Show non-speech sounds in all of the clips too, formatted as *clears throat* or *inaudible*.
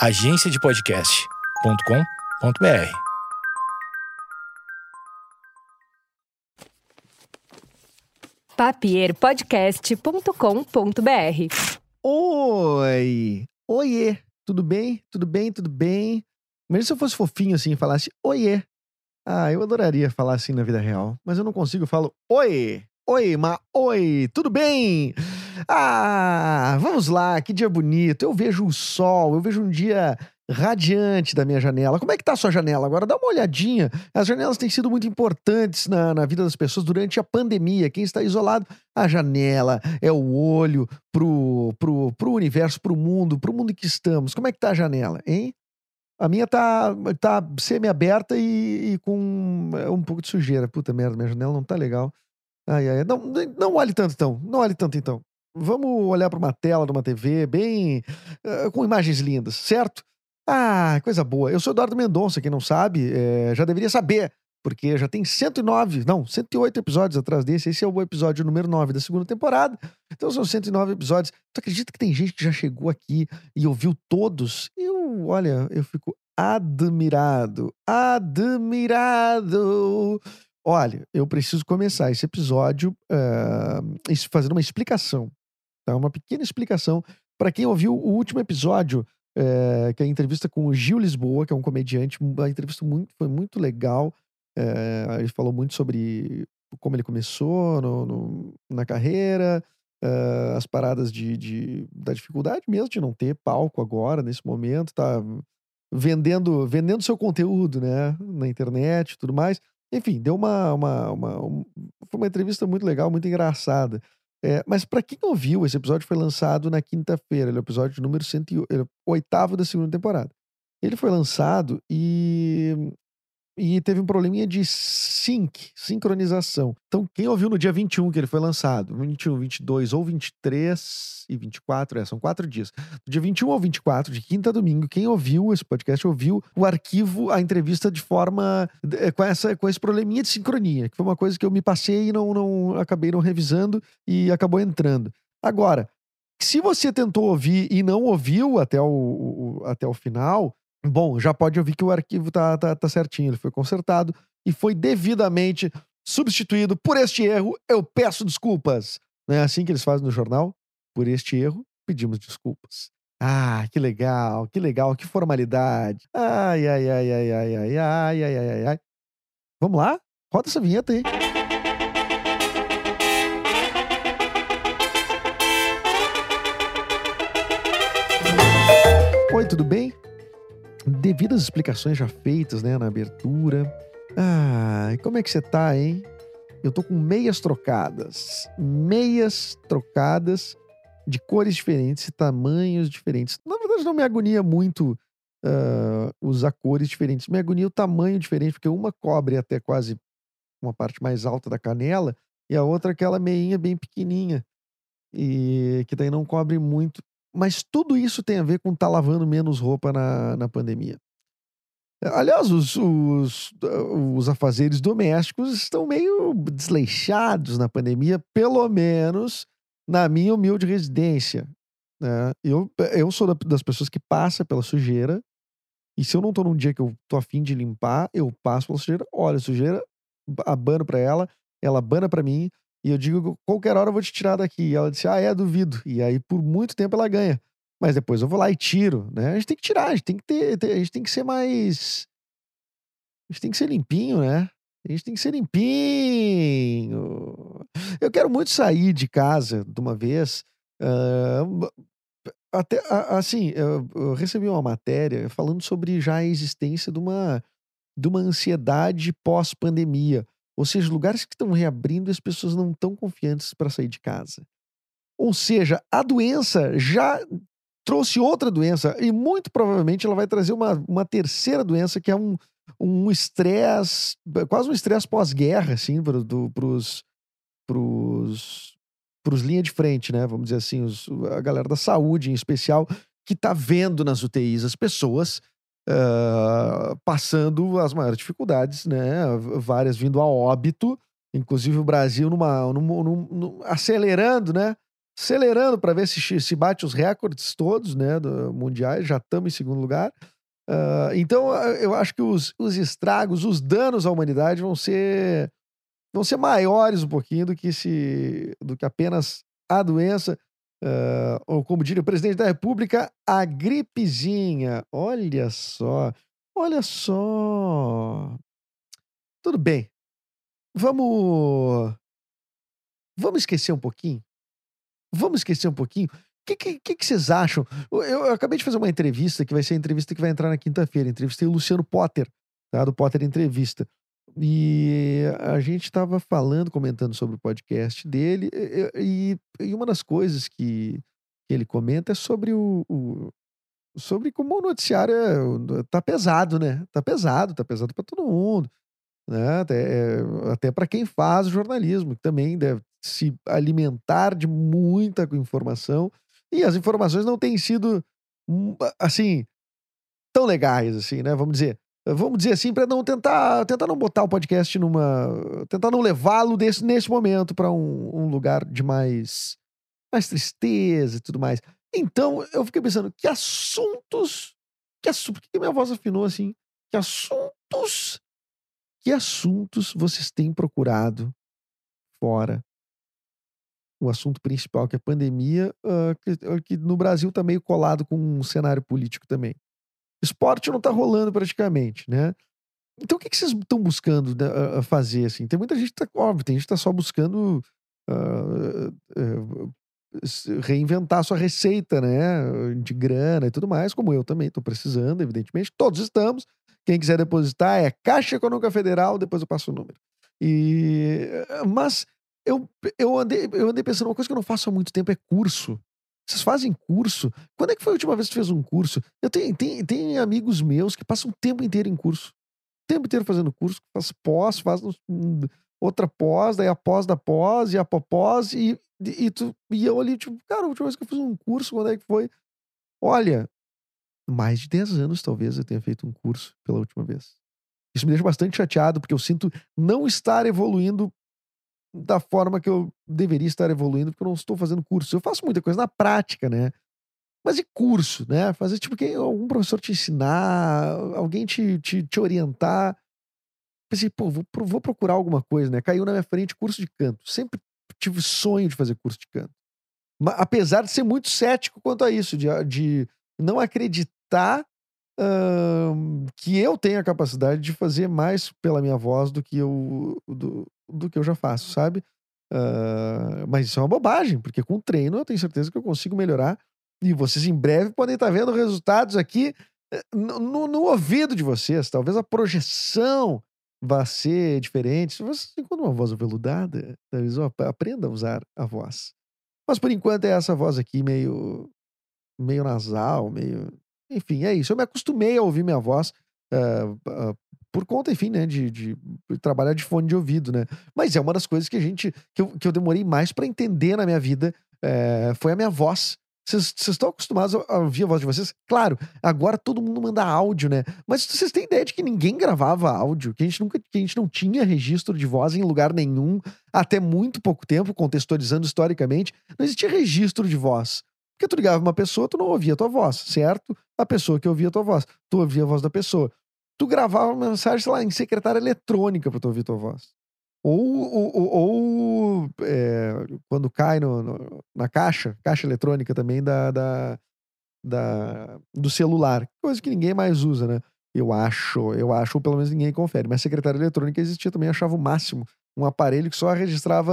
agenciadepodcast.com.br. papierpodcast.com.br. Oi! Oiê! Tudo bem? Tudo bem? Tudo bem? Mesmo se eu fosse fofinho assim e falasse oiê. Ah, eu adoraria falar assim na vida real. Mas eu não consigo, eu falo oi! Oi, ma oi! Tudo bem? Ah, vamos lá, que dia bonito. Eu vejo o sol, eu vejo um dia radiante da minha janela. Como é que tá a sua janela? Agora dá uma olhadinha. As janelas têm sido muito importantes na, na vida das pessoas durante a pandemia. Quem está isolado, a janela é o olho pro, pro, pro universo, pro mundo, pro mundo em que estamos. Como é que tá a janela, hein? A minha tá, tá semi-aberta e, e, com um pouco de sujeira. Puta merda, minha janela não tá legal. Ai, ai, não, não olhe tanto então. Não olhe tanto então. Vamos olhar para uma tela de uma TV bem. Uh, com imagens lindas, certo? Ah, coisa boa. Eu sou Eduardo Mendonça, quem não sabe, é, já deveria saber, porque já tem 109, não, 108 episódios atrás desse. Esse é o episódio número 9 da segunda temporada. Então são 109 episódios. Tu acredita que tem gente que já chegou aqui e ouviu todos? Eu, olha, eu fico admirado, admirado. Olha, eu preciso começar esse episódio uh, fazendo uma explicação, tá? Uma pequena explicação para quem ouviu o último episódio é, que é a entrevista com o Gil Lisboa, que é um comediante. A entrevista muito, foi muito legal. É, ele falou muito sobre como ele começou no, no, na carreira, é, as paradas de, de, da dificuldade mesmo de não ter palco agora, nesse momento, tá vendendo vendendo seu conteúdo né, na internet e tudo mais. Enfim, deu uma, uma, uma, uma, Foi uma entrevista muito legal, muito engraçada. É, mas para quem ouviu, esse episódio foi lançado na quinta-feira. Ele é o episódio número 108, ele é da segunda temporada. Ele foi lançado e e teve um probleminha de sync, sincronização. Então, quem ouviu no dia 21 que ele foi lançado, 21, 22 ou 23 e 24, é, são quatro dias. Do dia 21 ao 24, de quinta a domingo, quem ouviu esse podcast ouviu o arquivo, a entrevista de forma é, com, essa, com esse probleminha de sincronia, que foi uma coisa que eu me passei e não, não acabei não revisando e acabou entrando. Agora, se você tentou ouvir e não ouviu até o, o até o final, Bom, já pode ouvir que o arquivo tá, tá, tá certinho, ele foi consertado e foi devidamente substituído por este erro. Eu peço desculpas. Não é assim que eles fazem no jornal? Por este erro, pedimos desculpas. Ah, que legal, que legal, que formalidade. Ai, ai, ai, ai, ai, ai, ai, ai, ai, ai. Vamos lá? Roda essa vinheta aí. Oi, tudo bem? Devidas explicações já feitas, né, na abertura. Ah, como é que você tá, hein? Eu tô com meias trocadas. Meias trocadas de cores diferentes e tamanhos diferentes. Na verdade, não me agonia muito uh, usar cores diferentes. Me agonia o tamanho diferente, porque uma cobre até quase uma parte mais alta da canela e a outra aquela meinha bem pequenininha. E que daí não cobre muito. Mas tudo isso tem a ver com estar tá lavando menos roupa na, na pandemia. Aliás, os, os, os afazeres domésticos estão meio desleixados na pandemia, pelo menos na minha humilde residência. Né? Eu, eu sou das pessoas que passa pela sujeira, e se eu não tô num dia que eu tô afim de limpar, eu passo pela sujeira, olha, a sujeira, abano pra ela, ela abana pra mim, e eu digo, qualquer hora eu vou te tirar daqui. E ela disse, ah, é, duvido. E aí, por muito tempo, ela ganha. Mas depois eu vou lá e tiro, né? A gente tem que tirar, a gente tem que ter, a gente tem que ser mais. A gente tem que ser limpinho, né? A gente tem que ser limpinho. Eu quero muito sair de casa de uma vez. Uh, até assim, eu recebi uma matéria falando sobre já a existência de uma, de uma ansiedade pós-pandemia. Ou seja, lugares que estão reabrindo as pessoas não estão confiantes para sair de casa. Ou seja, a doença já trouxe outra doença e muito provavelmente ela vai trazer uma, uma terceira doença que é um um estresse, quase um estresse pós-guerra, assim, para os pros, pros linha de frente, né? Vamos dizer assim, os, a galera da saúde em especial, que está vendo nas UTIs as pessoas uh, passando as maiores dificuldades, né? Várias vindo a óbito, inclusive o Brasil numa, num, num, num, acelerando, né? acelerando para ver se, se bate os recordes todos, né, do mundiais, já estamos em segundo lugar. Uh, então, eu acho que os, os estragos, os danos à humanidade vão ser vão ser maiores um pouquinho do que se do que apenas a doença, uh, ou como diria o presidente da República, a gripezinha. Olha só, olha só. Tudo bem. Vamos vamos esquecer um pouquinho Vamos esquecer um pouquinho. O que, que, que, vocês acham? Eu, eu, acabei de fazer uma entrevista, que vai ser a entrevista que vai entrar na quinta-feira. Entrevistei o Luciano Potter, tá? do Potter Entrevista. E a gente estava falando, comentando sobre o podcast dele, e, e, uma das coisas que, ele comenta é sobre o, o, sobre como o noticiário é, tá pesado, né? Tá pesado, tá pesado para todo mundo, né? Até, até para quem faz jornalismo, que também deve se alimentar de muita informação e as informações não têm sido hum, assim tão legais assim, né? Vamos dizer, vamos dizer assim para não tentar tentar não botar o podcast numa tentar não levá-lo desse nesse momento para um, um, lugar de mais mais tristeza e tudo mais. Então eu fiquei pensando que assuntos que assunto que minha voz afinou assim? Que assuntos que assuntos vocês têm procurado fora o assunto principal, que é a pandemia, uh, que, que, no Brasil está meio colado com um cenário político também. Esporte não está rolando praticamente, né? Então o que, que vocês estão buscando né, fazer assim? Tem muita gente que tá, óbvio, tem gente que está só buscando uh, uh, reinventar sua receita, né? De grana e tudo mais, como eu também estou precisando, evidentemente. Todos estamos. Quem quiser depositar é Caixa Econômica Federal, depois eu passo o número. E, mas eu, eu, andei, eu andei pensando, uma coisa que eu não faço há muito tempo é curso. Vocês fazem curso? Quando é que foi a última vez que você fez um curso? Eu tenho, tenho, tenho amigos meus que passam o tempo inteiro em curso. O tempo inteiro fazendo curso, faz pós, faz outra pós, daí a pós da pós, e a pós, e, e, e, tu, e eu ali, tipo, cara, a última vez que eu fiz um curso, quando é que foi? Olha, mais de 10 anos talvez eu tenha feito um curso pela última vez. Isso me deixa bastante chateado, porque eu sinto não estar evoluindo da forma que eu deveria estar evoluindo, porque eu não estou fazendo curso. Eu faço muita coisa na prática, né? Mas e curso, né? Fazer tipo que algum professor te ensinar, alguém te, te, te orientar. Pensei, pô, vou, vou procurar alguma coisa, né? Caiu na minha frente curso de canto. Sempre tive sonho de fazer curso de canto. Mas, apesar de ser muito cético quanto a isso, de, de não acreditar que eu tenho a capacidade de fazer mais pela minha voz do que eu, do, do que eu já faço, sabe? Uh, mas isso é uma bobagem, porque com treino eu tenho certeza que eu consigo melhorar. E vocês em breve podem estar vendo resultados aqui eh, no, no ouvido de vocês. Talvez a projeção vá ser diferente. Se você encontra uma voz aveludada, talvez aprenda a usar a voz. Mas por enquanto é essa voz aqui meio, meio nasal, meio. Enfim, é isso. Eu me acostumei a ouvir minha voz uh, uh, por conta, enfim, né, de, de, trabalhar de fone de ouvido, né? Mas é uma das coisas que a gente, que eu, que eu demorei mais para entender na minha vida, é, foi a minha voz. Vocês estão acostumados a ouvir a voz de vocês? Claro, agora todo mundo manda áudio, né? Mas vocês têm ideia de que ninguém gravava áudio, que a gente nunca, que a gente não tinha registro de voz em lugar nenhum, até muito pouco tempo, contextualizando historicamente, não existia registro de voz. Porque tu ligava uma pessoa, tu não ouvia a tua voz, certo? A pessoa que ouvia a tua voz, tu ouvia a voz da pessoa tu gravava mensagem, sei lá, em secretária eletrônica pra tu ouvir tua voz. Ou, ou, ou, é, quando cai no, no, na caixa, caixa eletrônica também da, da, da, do celular. Coisa que ninguém mais usa, né? Eu acho, eu acho, ou pelo menos ninguém confere. Mas secretária eletrônica existia também, achava o máximo. Um aparelho que só registrava.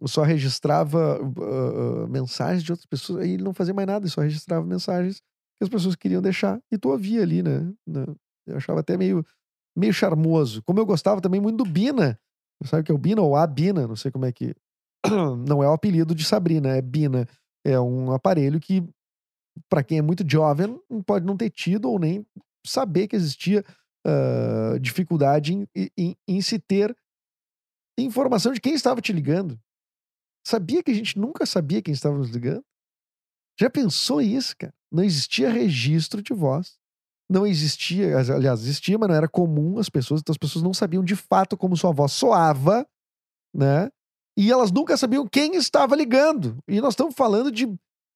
Uh, só registrava uh, uh, mensagens de outras pessoas. Aí ele não fazia mais nada, ele só registrava mensagens que as pessoas queriam deixar. E tu ouvia ali, né? Eu achava até meio, meio charmoso. Como eu gostava também muito do Bina. Sabe o que é o Bina ou a Bina? Não sei como é que. *clears throat* Não é o apelido de Sabrina, é Bina. É um aparelho que, para quem é muito jovem, pode não ter tido ou nem saber que existia uh, dificuldade em, em, em se ter informação de quem estava te ligando. Sabia que a gente nunca sabia quem estava nos ligando? Já pensou isso, cara? Não existia registro de voz. Não existia, aliás, existia, mas não era comum as pessoas, então as pessoas não sabiam de fato como sua voz soava, né? E elas nunca sabiam quem estava ligando. E nós estamos falando de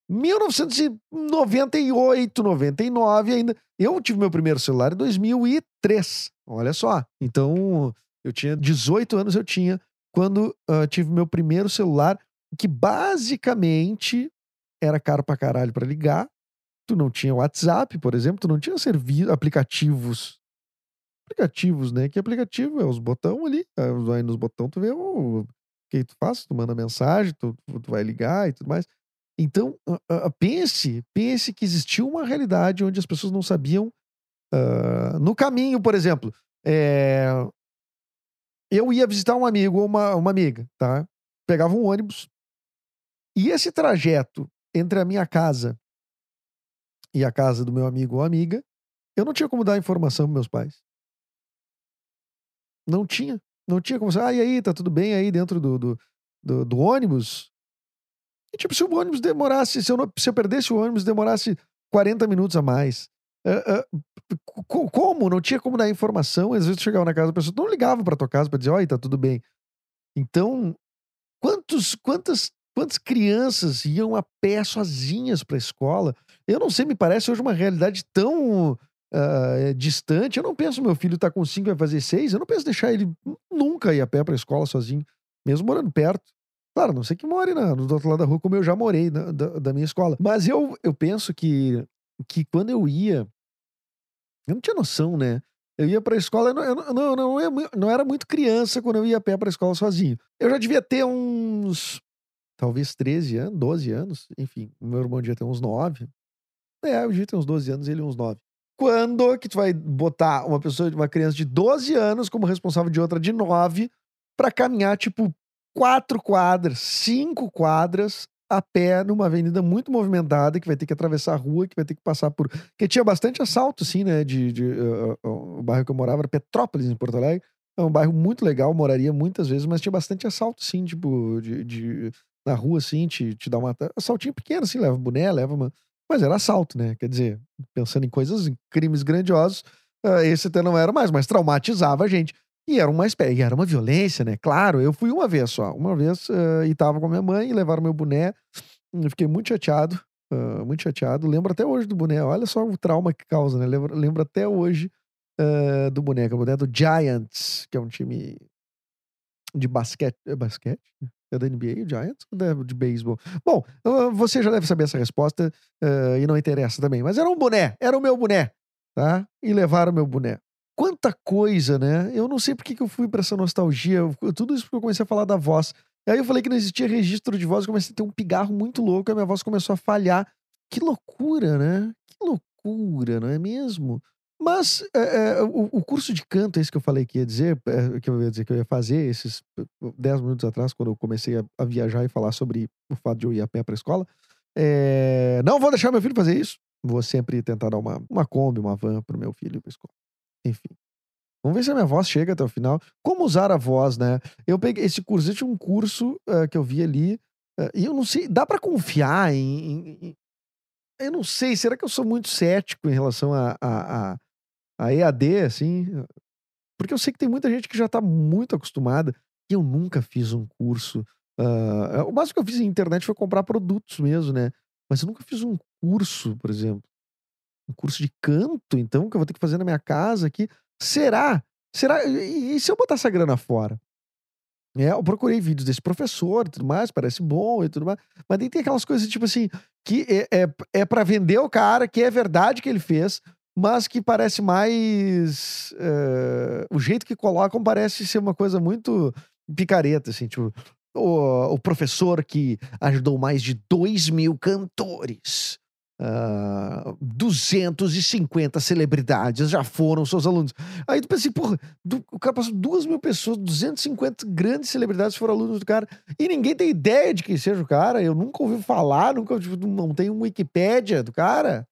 1998, 99 ainda. Eu tive meu primeiro celular em 2003. Olha só. Então, eu tinha 18 anos, eu tinha quando uh, tive meu primeiro celular, que basicamente era caro pra caralho pra ligar. Tu não tinha WhatsApp, por exemplo, tu não tinha serviço, aplicativos. Aplicativos, né? Que aplicativo é os botões ali. Aí nos botões tu vê o que tu faz, tu manda mensagem, tu, tu vai ligar e tudo mais. Então, pense, pense que existia uma realidade onde as pessoas não sabiam. Uh, no caminho, por exemplo, é, eu ia visitar um amigo ou uma, uma amiga, tá? Pegava um ônibus. E esse trajeto entre a minha casa e a casa do meu amigo ou amiga, eu não tinha como dar informação para meus pais. Não tinha. Não tinha como. Ah, e aí, tá tudo bem aí dentro do, do, do, do ônibus? E, tipo, se o ônibus demorasse, se eu, não, se eu perdesse o ônibus, demorasse 40 minutos a mais. Uh, uh, como? Não tinha como dar informação. Às vezes tu chegava na casa da pessoa, não ligava pra tua casa pra dizer, oi, tá tudo bem. Então, quantos, quantas, quantas crianças iam a pé sozinhas pra escola? Eu não sei, me parece hoje uma realidade tão uh, distante. Eu não penso meu filho tá com 5 e vai fazer 6. Eu não penso deixar ele nunca ir a pé pra escola sozinho, mesmo morando perto. Claro, não sei que more na, do outro lado da rua, como eu já morei na, da, da, minha escola. Mas eu, eu penso que, que quando eu ia, eu não tinha noção, né? Eu ia pra escola, eu não, eu não, não, eu não era muito criança quando eu ia a pé pra escola sozinho. Eu já devia ter uns, talvez 13 anos, 12 anos, enfim. Meu irmão devia ter uns 9. É, eu devia ter uns 12 anos, ele uns 9. Quando que tu vai botar uma pessoa, uma criança de 12 anos como responsável de outra de 9 para caminhar, tipo, quatro quadras, cinco quadras a pé numa avenida muito movimentada, que vai ter que atravessar a rua, que vai ter que passar por. Que tinha bastante assalto, assim, né? De, de uh, uh, o bairro que eu morava era Petrópolis, em Porto Alegre. É um bairro muito legal, moraria muitas vezes, mas tinha bastante assalto, sim, tipo, de, de na rua, assim, te, te dá uma. Assaltinho pequeno, assim, leva boné, leva uma. Mas era assalto, né? Quer dizer, pensando em coisas, em crimes grandiosos, uh, esse até não era mais, mas traumatizava a gente. E era uma espécie, era uma violência, né? Claro, eu fui uma vez só, uma vez, uh, e tava com a minha mãe, levaram meu boné. Eu fiquei muito chateado, uh, muito chateado. Lembro até hoje do boné, olha só o trauma que causa, né? Lembro, lembro até hoje uh, do que é o boné do Giants, que é um time de basquete. É basquete? É da NBA, o Giants? De, beisebol? Bom, você já deve saber essa resposta e não interessa também. Mas era um boné, era o meu boné, tá? E levaram o meu boné quanta coisa, né? Eu não sei por que eu fui para essa nostalgia. Tudo isso porque eu comecei a falar da voz. Aí eu falei que não existia registro de voz, comecei a ter um pigarro muito louco, a minha voz começou a falhar. Que loucura, né? Que loucura, não é mesmo? Mas é, é, o, o, curso de canto, esse que eu falei que ia dizer, é, que eu ia dizer que eu ia fazer, esses 10 minutos atrás, quando eu comecei a, a, viajar e falar sobre o fato de eu ir a pé para a escola, é, não vou deixar meu filho fazer isso. Vou sempre tentar dar uma, uma Kombi, uma van pro meu filho ir pra escola. Enfim. Vamos ver se a minha voz chega até o final. Como usar a voz, né? Eu peguei esse curso, tinha um curso uh, que eu vi ali, uh, e eu não sei, dá para confiar em, em, em, Eu não sei, será que eu sou muito cético em relação a, a, a, a EAD, assim? Porque eu sei que tem muita gente que já tá muito acostumada, e eu nunca fiz um curso. Uh, o máximo que eu fiz na internet foi comprar produtos mesmo, né? Mas eu nunca fiz um curso, por exemplo um curso de canto, então, que eu vou ter que fazer na minha casa aqui. Será? Será? E, e se eu botar essa grana fora? É, eu procurei vídeos desse professor e tudo mais, parece bom e tudo mais. Mas tem aquelas coisas tipo assim, que é, é, é para vender o cara, que é verdade que ele fez, mas que parece mais. Uh, o jeito que colocam parece ser uma coisa muito picareta, assim, tipo. O, o professor que ajudou mais de 2 mil cantores Uh, ah, 250 celebridades já foram seus alunos. Aí tu pensa assim, porra, do, o cara passou duas mil pessoas, 250 grandes celebridades foram alunos do cara, e ninguém tem ideia de quem seja o cara. Eu nunca ouvi falar, nunca tipo, não um Wikipédia do cara.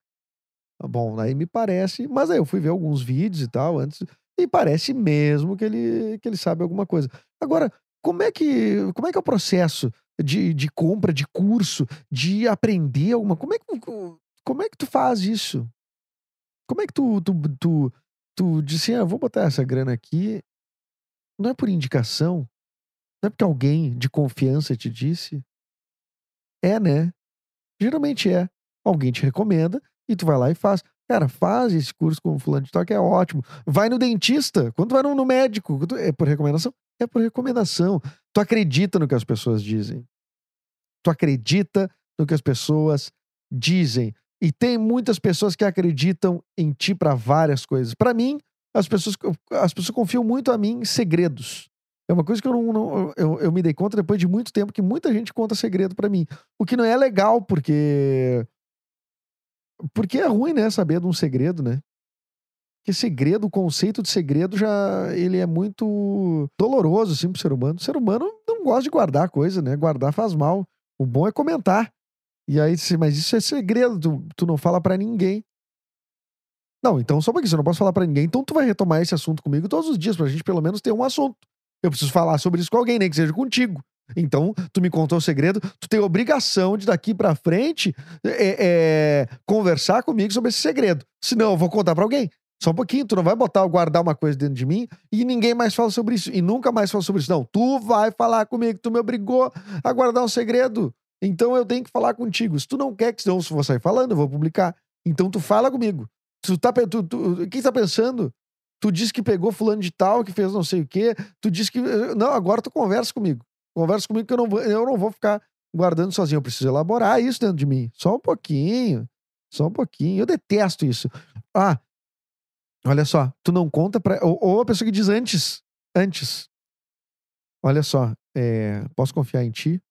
Bom, aí me parece, mas aí eu fui ver alguns vídeos e tal antes, e parece mesmo que ele, que ele sabe alguma coisa. Agora, como é que, como é, que é o processo de, de compra, de curso, de aprender alguma. Como é que, como é que tu faz isso? Como é que tu, tu, tu, tu disse, ah, vou botar essa grana aqui, não é por indicação? Não é porque alguém de confiança te disse? É, né? Geralmente é. Alguém te recomenda e tu vai lá e faz. Cara, faz esse curso com fulano de tal que é ótimo. Vai no dentista. Quando vai no, no médico, é por recomendação? É por recomendação. Tu acredita no que as pessoas dizem. Tu acredita no que as pessoas dizem. E tem muitas pessoas que acreditam em ti para várias coisas. Para mim, as pessoas, as pessoas confiam muito a mim em segredos. É uma coisa que eu não, não eu, eu, me dei conta depois de muito tempo que muita gente conta segredo para mim. O que não é legal, porque. Porque é ruim, né? Saber de um segredo, né? Porque segredo, o conceito de segredo já ele é muito doloroso, assim, pro ser humano. O ser humano não gosta de guardar coisa, né? Guardar faz mal. O bom é comentar. E aí, mas isso é segredo, tu, tu não fala para ninguém. Não, então só porque você não posso falar para ninguém, então tu vai retomar esse assunto comigo todos os dias pra gente pelo menos ter um assunto. Eu preciso falar sobre isso com alguém, nem que seja contigo. Então, tu me contou o segredo, tu tem obrigação de daqui para frente é, é, conversar comigo sobre esse segredo. Senão, eu vou contar para alguém. Só um pouquinho, tu não vai botar, guardar uma coisa dentro de mim e ninguém mais fala sobre isso. E nunca mais fala sobre isso. Não, tu vai falar comigo, tu me obrigou a guardar um segredo. Então eu tenho que falar contigo. Se tu não quer que senão eu vou sair falando, eu vou publicar. Então tu fala comigo. Tu tá, tu, tu, quem tá pensando? Tu disse que pegou fulano de tal, que fez não sei o quê. Tu disse que. Não, agora tu conversa comigo. Conversa comigo que eu não vou, eu não vou ficar guardando sozinho. Eu preciso elaborar isso dentro de mim. Só um pouquinho. Só um pouquinho. Eu detesto isso. Ah, olha só. Tu não conta pra. Ou, ou a pessoa que diz antes. Antes. Olha só. É, posso confiar em ti?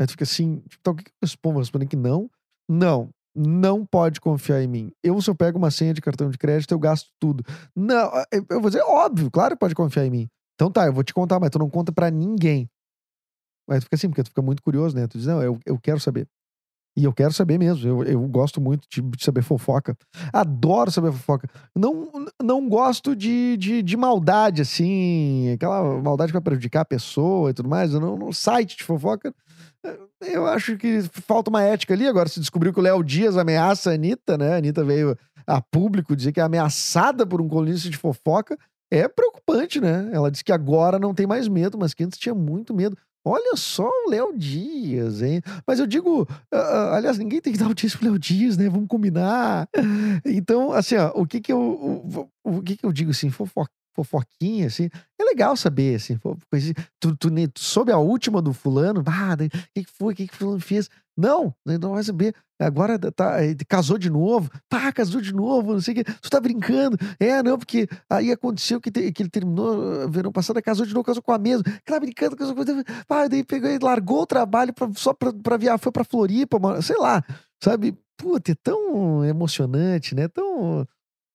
Aí tu fica assim, tipo, tá, o que eu respondo? Responder que não. Não, não pode confiar em mim. Eu, se eu pego uma senha de cartão de crédito, eu gasto tudo. Não, eu vou dizer, óbvio, claro que pode confiar em mim. Então tá, eu vou te contar, mas tu não conta para ninguém. Aí tu fica assim, porque tu fica muito curioso, né? Tu diz, não, eu, eu quero saber. E eu quero saber mesmo. Eu, eu gosto muito de, de saber fofoca. Adoro saber fofoca. Não, não gosto de, de, de maldade, assim. Aquela maldade para prejudicar a pessoa e tudo mais. Eu não, no site de fofoca eu acho que falta uma ética ali. Agora se descobriu que o Léo Dias ameaça a Anitta, né? A Anitta veio a público dizer que é ameaçada por um colunista de fofoca. É preocupante, né? Ela disse que agora não tem mais medo, mas que antes tinha muito medo. Olha só o Léo Dias, hein? Mas eu digo, uh, aliás, ninguém tem que dar notícia pro Léo Dias, né? Vamos combinar. *laughs* Então, assim, ó, o que que eu, o, o que que eu digo assim, fofoca, fofoquinha, assim. É legal saber, assim. Coisa, tu, tu, tu soube a última do fulano, ah, o que, que foi, o que, que fulano fez? Não, não vai saber. Agora tá, casou de novo. Pá, casou de novo, não sei o que. Tu tá brincando. É, não, porque aí aconteceu que, te, que ele terminou verão passado, casou de novo, casou com a mesma. Tá brincando, casou com a Pá, daí pegou largou o trabalho pra, só pra, pra viajar, foi pra Floripa, sei lá. Sabe? Puta, é tão emocionante, né? Tão,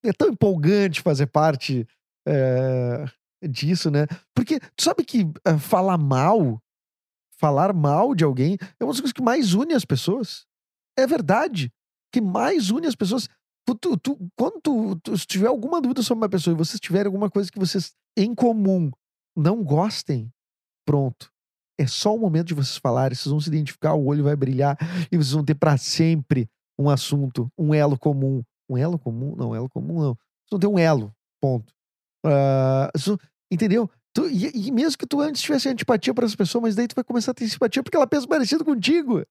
é tão empolgante fazer parte é, disso, né? Porque tu sabe que uh, falar mal, falar mal de alguém é uma das coisas que mais une as pessoas. É verdade. Que mais une as pessoas. Tu, tu, quando tu, tu, se tiver alguma dúvida sobre uma pessoa e vocês tiverem alguma coisa que vocês em comum não gostem, pronto. É só o momento de vocês falarem, vocês vão se identificar, o olho vai brilhar e vocês vão ter para sempre um assunto, um elo comum. Um elo comum? Não, elo comum não. Vocês vão ter um elo, ponto. Uh, entendeu? Tu, e, e, mesmo que tu antes tivesse antipatia para essa pessoa, mas daí tu vai começar a ter simpatia porque ela pensa parecido contigo.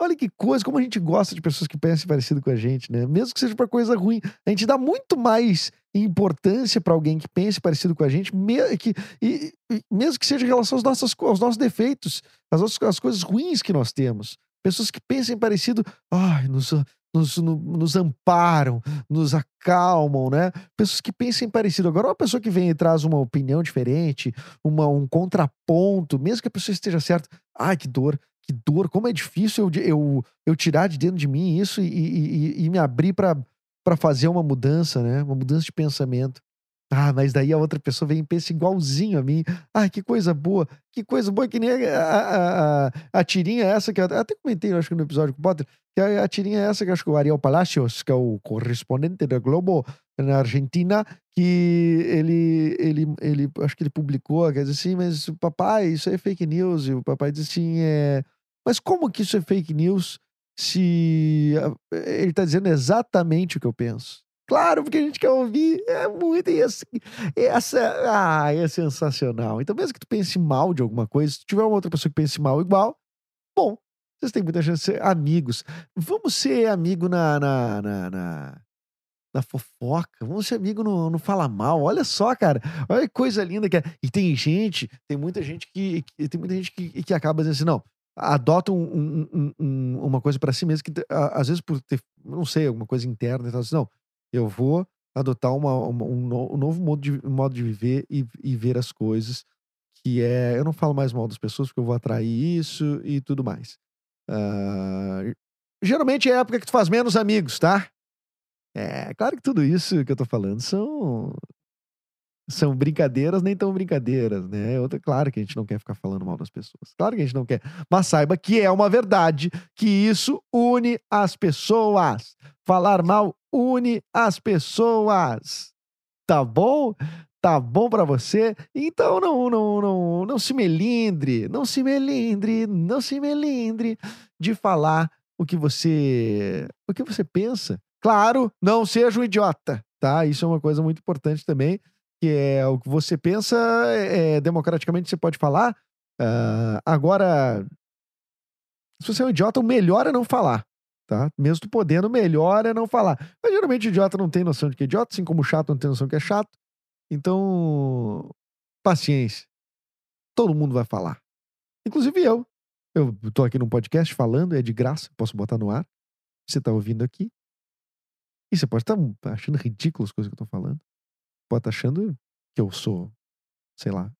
Olha que coisa, como a gente gosta de pessoas que pensam parecido com a gente, né? Mesmo que seja para coisa ruim, a gente dá muito mais importância para alguém que pense parecido com a gente, me, que, e, e, mesmo que seja em relação aos nossos, aos nossos defeitos, às, às coisas ruins que nós temos. Pessoas que pensem parecido, ai, nos, nos, nos amparam, nos acalmam, né? Pessoas que pensem parecido. Agora, uma pessoa que vem e traz uma opinião diferente, uma, um contraponto, mesmo que a pessoa esteja certa, ai, que dor, que dor, como é difícil eu, eu, eu tirar de dentro de mim isso e, e, e me abrir para fazer uma mudança, né? Uma mudança de pensamento. Ah, mas daí a outra pessoa vem e pensa igualzinho a mim. Ah, que coisa boa. Que coisa boa, que nem a, a, a, a tirinha essa que eu até comentei, eu acho que no episódio com o Potter, que a, a tirinha essa que acho que o Ariel Palacios, que é o correspondente da Globo na Argentina, que ele, ele, ele, acho que ele publicou, quer dizer assim, mas papai, isso é fake news. E o papai diz assim, é, mas como que isso é fake news se ele está dizendo exatamente o que eu penso? Claro, porque a gente quer ouvir. É muito. E essa, essa. Ah, é sensacional. Então, mesmo que tu pense mal de alguma coisa, se tiver uma outra pessoa que pense mal igual, bom, vocês têm muita chance de ser amigos. Vamos ser amigo na, na, na, na, na fofoca. Vamos ser amigo no, no Fala Mal. Olha só, cara. Olha que coisa linda que é. E tem gente, tem muita gente que, que tem muita gente que, que acaba dizendo assim, não, adota um, um, um, uma coisa para si mesmo que às vezes por ter, não sei, alguma coisa interna e tal, assim, não, eu vou adotar uma, uma, um, no, um, novo modo de, modo de viver e, e ver as coisas que é, eu não falo mais mal das pessoas porque eu vou atrair isso e tudo mais. Uh, geralmente é a época que tu faz menos amigos, tá? É, claro que tudo isso que eu tô falando são são brincadeiras, nem tão brincadeiras, né? Outra, claro que a gente não quer ficar falando mal das pessoas. Claro que a gente não quer. Mas saiba que é uma verdade, que isso une as pessoas. Falar mal une as pessoas. Tá bom? Tá bom para você? Então não, não, não, não se melindre, não se melindre, não se melindre de falar o que você, o que você pensa. Claro, não seja um idiota, tá? Isso é uma coisa muito importante também, que é o que você pensa, é, democraticamente você pode falar. Uh, agora, se você é um idiota, o melhor é não falar, tá? Mesmo tu podendo, o melhor é não falar. Mas geralmente o idiota não tem noção de que é idiota, assim como chato não tem noção de que é chato. Então, paciência. Todo mundo vai falar. Inclusive eu. Eu tô aqui num podcast falando, é de graça, posso botar no ar. Você tá ouvindo aqui. E você pode estar tá achando ridículo as coisas que eu tô falando. Pode estar tá achando que eu sou, sei lá,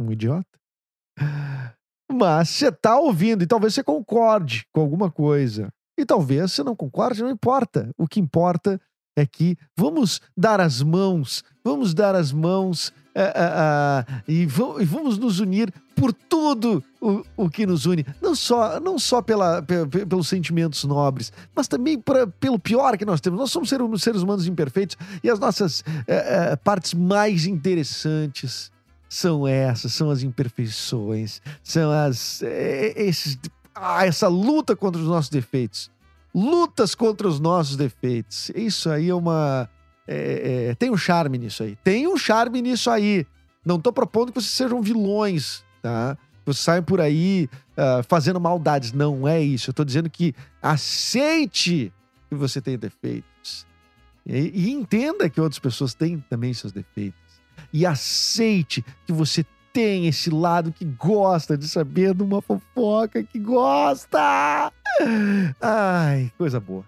um idiota. Mas você tá ouvindo e talvez você concorde com alguma coisa. E talvez você não concorde, não importa. O que importa é que vamos dar as mãos, vamos dar as mãos uh, uh, uh, e, e, vamos nos unir por tudo o, o que nos une, não só, não só pela, pelos sentimentos nobres, mas também pra, pelo pior que nós temos. Nós somos seres, seres humanos imperfeitos e as nossas partes mais interessantes são essas, são as imperfeições, são as esses, ah, essa luta contra os nossos defeitos lutas contra os nossos defeitos. Isso aí é uma. É, é, tem um charme nisso aí. Tem um charme nisso aí. Não tô propondo que vocês sejam vilões, tá? Vocês saiam por aí uh, fazendo maldades. Não é isso. Eu tô dizendo que aceite que você tem defeitos. E, e entenda que outras pessoas têm também seus defeitos. E aceite que você tem esse lado que gosta de saber de uma fofoca, que gosta. Ai, coisa boa.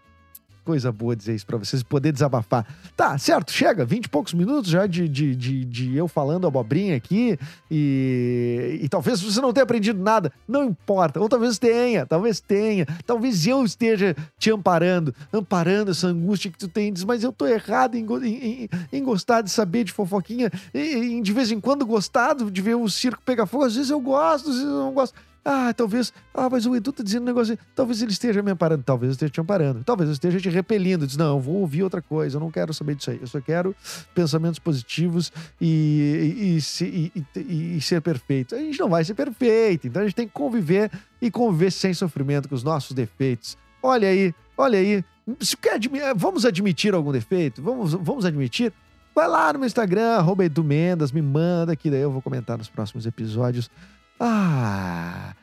Coisa boa dizer isso pra vocês, poder desabafar. Tá, certo, chega, vinte e poucos minutos já de, de, de, de, eu falando abobrinha aqui e, e talvez você não tenha aprendido nada, não importa, ou talvez tenha, talvez tenha, talvez eu esteja te amparando, amparando essa angústia que tu diz, mas eu tô errado em, em, em gostar de saber de fofoquinha, e, de vez em quando gostado de ver o circo pegar fogo, às vezes eu gosto, às vezes eu não gosto. Ah, talvez. Ah, mas o Edu tá dizendo um negócio. Talvez ele esteja me amparando. Talvez eu esteja te amparando. Talvez eu esteja te repelindo. Diz, não, eu vou ouvir outra coisa. Eu não quero saber disso aí. Eu só quero pensamentos positivos e, e, e, e, ser perfeito. A gente não vai ser perfeito. Então a gente tem que conviver e conviver sem sofrimento com os nossos defeitos. Olha aí, olha aí. Se quer vamos admitir algum defeito? Vamos, vamos admitir? Vai lá no meu Instagram, arroba Edu me manda que daí eu vou comentar nos próximos episódios. Ah!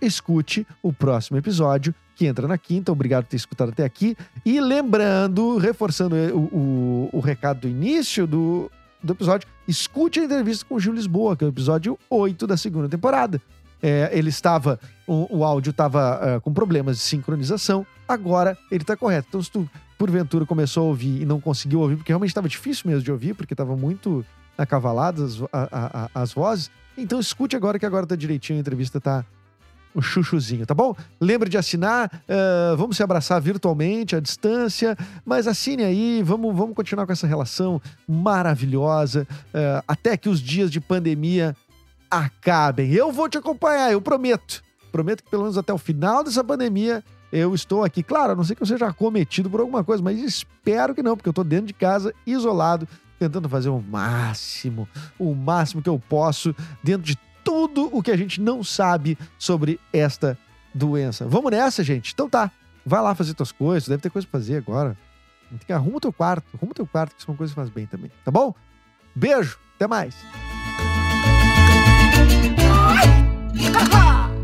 Escute o próximo episódio, que entra na quinta. Obrigado por ter escutado até aqui. E lembrando, reforçando o, o, o recado do início do, do episódio, escute a entrevista com o Gil Lisboa, que é o episódio 8 da segunda temporada. É, ele estava, o, o áudio estava uh, com problemas de sincronização, agora ele está correto. Então, se tu porventura começou a ouvir e não conseguiu ouvir, porque realmente estava difícil mesmo de ouvir, porque estava muito acavaladas as, as vozes, então escute agora que agora tá direitinho, a entrevista tá o chuchuzinho, tá bom? Lembre de assinar, uh, vamos se abraçar virtualmente, à distância, mas assine aí, vamos, vamos continuar com essa relação maravilhosa, uh, até que os dias de pandemia acabem. Eu vou te acompanhar, eu prometo. Prometo que pelo menos até o final dessa pandemia eu estou aqui. Claro, a não ser que eu seja acometido por alguma coisa, mas espero que não, porque eu estou dentro de casa, isolado, tentando fazer o máximo, o máximo que eu posso dentro de tudo o que a gente não sabe sobre esta doença. Vamos nessa, gente? Então tá. Vai lá fazer tuas coisas, deve ter coisa pra fazer agora. Arruma teu quarto. Arruma teu quarto, que isso é uma coisa que faz bem também. Tá bom? Beijo. Até mais. *laughs*